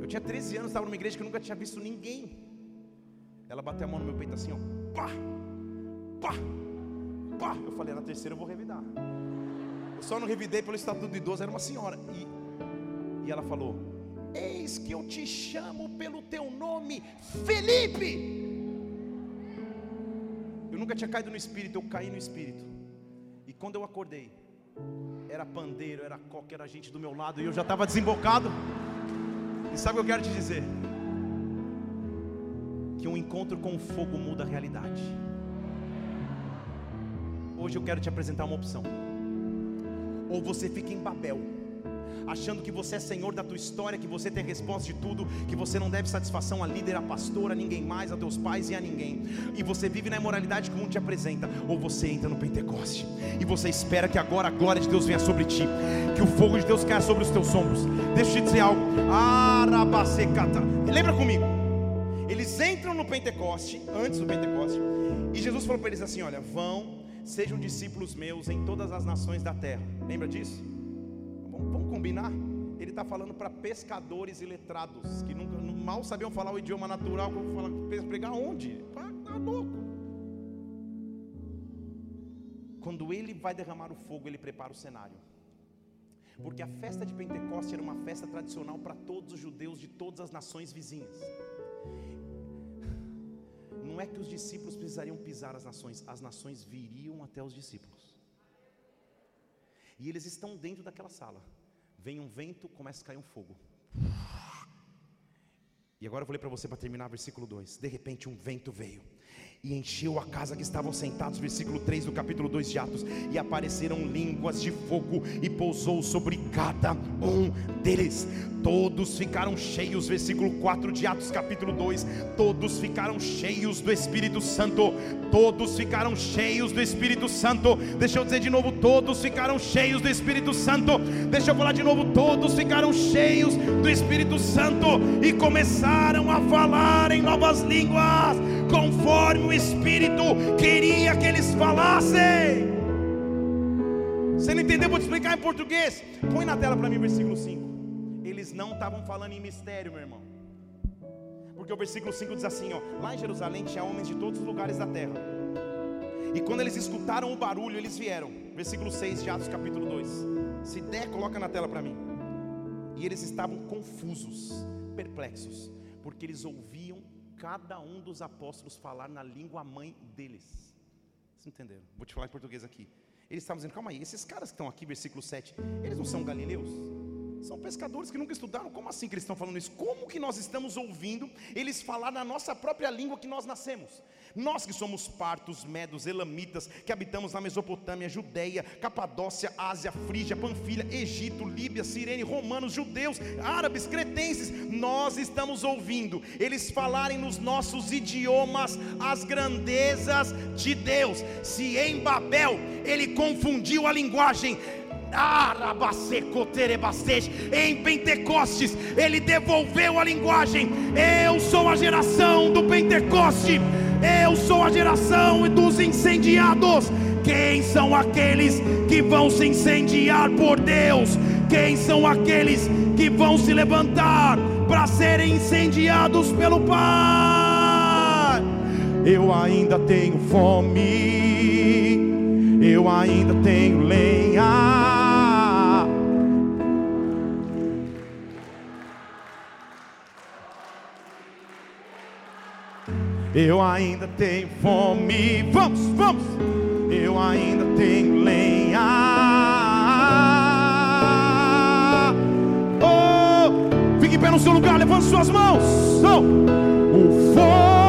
Eu tinha 13 anos, estava numa igreja que eu nunca tinha visto ninguém ela bateu a mão no meu peito assim, ó. Pá! Pá! Pá! Eu falei, na terceira eu vou revidar. Eu só não revidei pelo estatuto de idoso, era uma senhora. E, e ela falou: Eis que eu te chamo pelo teu nome, Felipe. Nunca tinha caído no espírito, eu caí no espírito. E quando eu acordei, era pandeiro, era coque, era gente do meu lado, e eu já estava desembocado. E sabe o que eu quero te dizer? que um encontro com o fogo muda a realidade. Hoje eu quero te apresentar uma opção. Ou você fica em Babel, achando que você é senhor da tua história, que você tem resposta de tudo, que você não deve satisfação a líder, a pastor, a ninguém mais, a teus pais e a ninguém. E você vive na imoralidade que o mundo te apresenta, ou você entra no Pentecoste e você espera que agora a glória de Deus venha sobre ti, que o fogo de Deus caia sobre os teus ombros. Deixa eu te dizer algo. Arabacecata. Lembra comigo? Eles entram no Pentecoste, antes do Pentecoste, e Jesus falou para eles assim: Olha, vão, sejam discípulos meus em todas as nações da terra. Lembra disso? Vamos, combinar? Ele está falando para pescadores e letrados que nunca, mal sabiam falar o idioma natural. Como falar, pregar onde? Está tá louco. Quando ele vai derramar o fogo, ele prepara o cenário. Porque a festa de Pentecoste era uma festa tradicional para todos os judeus de todas as nações vizinhas não é que os discípulos precisariam pisar as nações, as nações viriam até os discípulos. E eles estão dentro daquela sala. Vem um vento, começa a cair um fogo. E agora eu vou ler para você para terminar versículo 2. De repente um vento veio e encheu a casa que estavam sentados, versículo 3 do capítulo 2 de Atos, e apareceram línguas de fogo e pousou sobre cada um deles. Todos ficaram cheios, versículo 4 de Atos, capítulo 2. Todos ficaram cheios do Espírito Santo. Todos ficaram cheios do Espírito Santo. Deixa eu dizer de novo: todos ficaram cheios do Espírito Santo. Deixa eu falar de novo: todos ficaram cheios do Espírito Santo e começaram a falar em novas línguas conforme o Espírito queria que eles falassem. Você não entendeu? Vou te explicar em português. Põe na tela para mim o versículo 5. Eles não estavam falando em mistério, meu irmão. Porque o versículo 5 diz assim: ó, lá em Jerusalém tinha homens de todos os lugares da terra. E quando eles escutaram o barulho, eles vieram. Versículo 6 de Atos capítulo 2. Se der, coloca na tela para mim. E eles estavam confusos, perplexos, porque eles ouviam cada um dos apóstolos falar na língua mãe deles. Vocês entenderam? Vou te falar em português aqui. Eles estavam dizendo, calma aí, esses caras que estão aqui, versículo 7, eles não são galileus? São pescadores que nunca estudaram. Como assim que eles estão falando isso? Como que nós estamos ouvindo eles falar na nossa própria língua que nós nascemos? Nós que somos partos, medos, elamitas, que habitamos na Mesopotâmia, Judéia, Capadócia, Ásia, Frígia, Panfilha, Egito, Líbia, Sirene, romanos, judeus, árabes, cretenses, nós estamos ouvindo eles falarem nos nossos idiomas as grandezas de Deus. Se em Babel ele confundiu a linguagem, em Pentecostes, ele devolveu a linguagem. Eu sou a geração do Pentecoste. Eu sou a geração dos incendiados. Quem são aqueles que vão se incendiar por Deus? Quem são aqueles que vão se levantar para serem incendiados pelo Pai? Eu ainda tenho fome, eu ainda tenho lenha. Eu ainda tenho fome. Vamos, vamos. Eu ainda tenho lenha. Oh, fique em pé no seu lugar, levante suas mãos. Oh.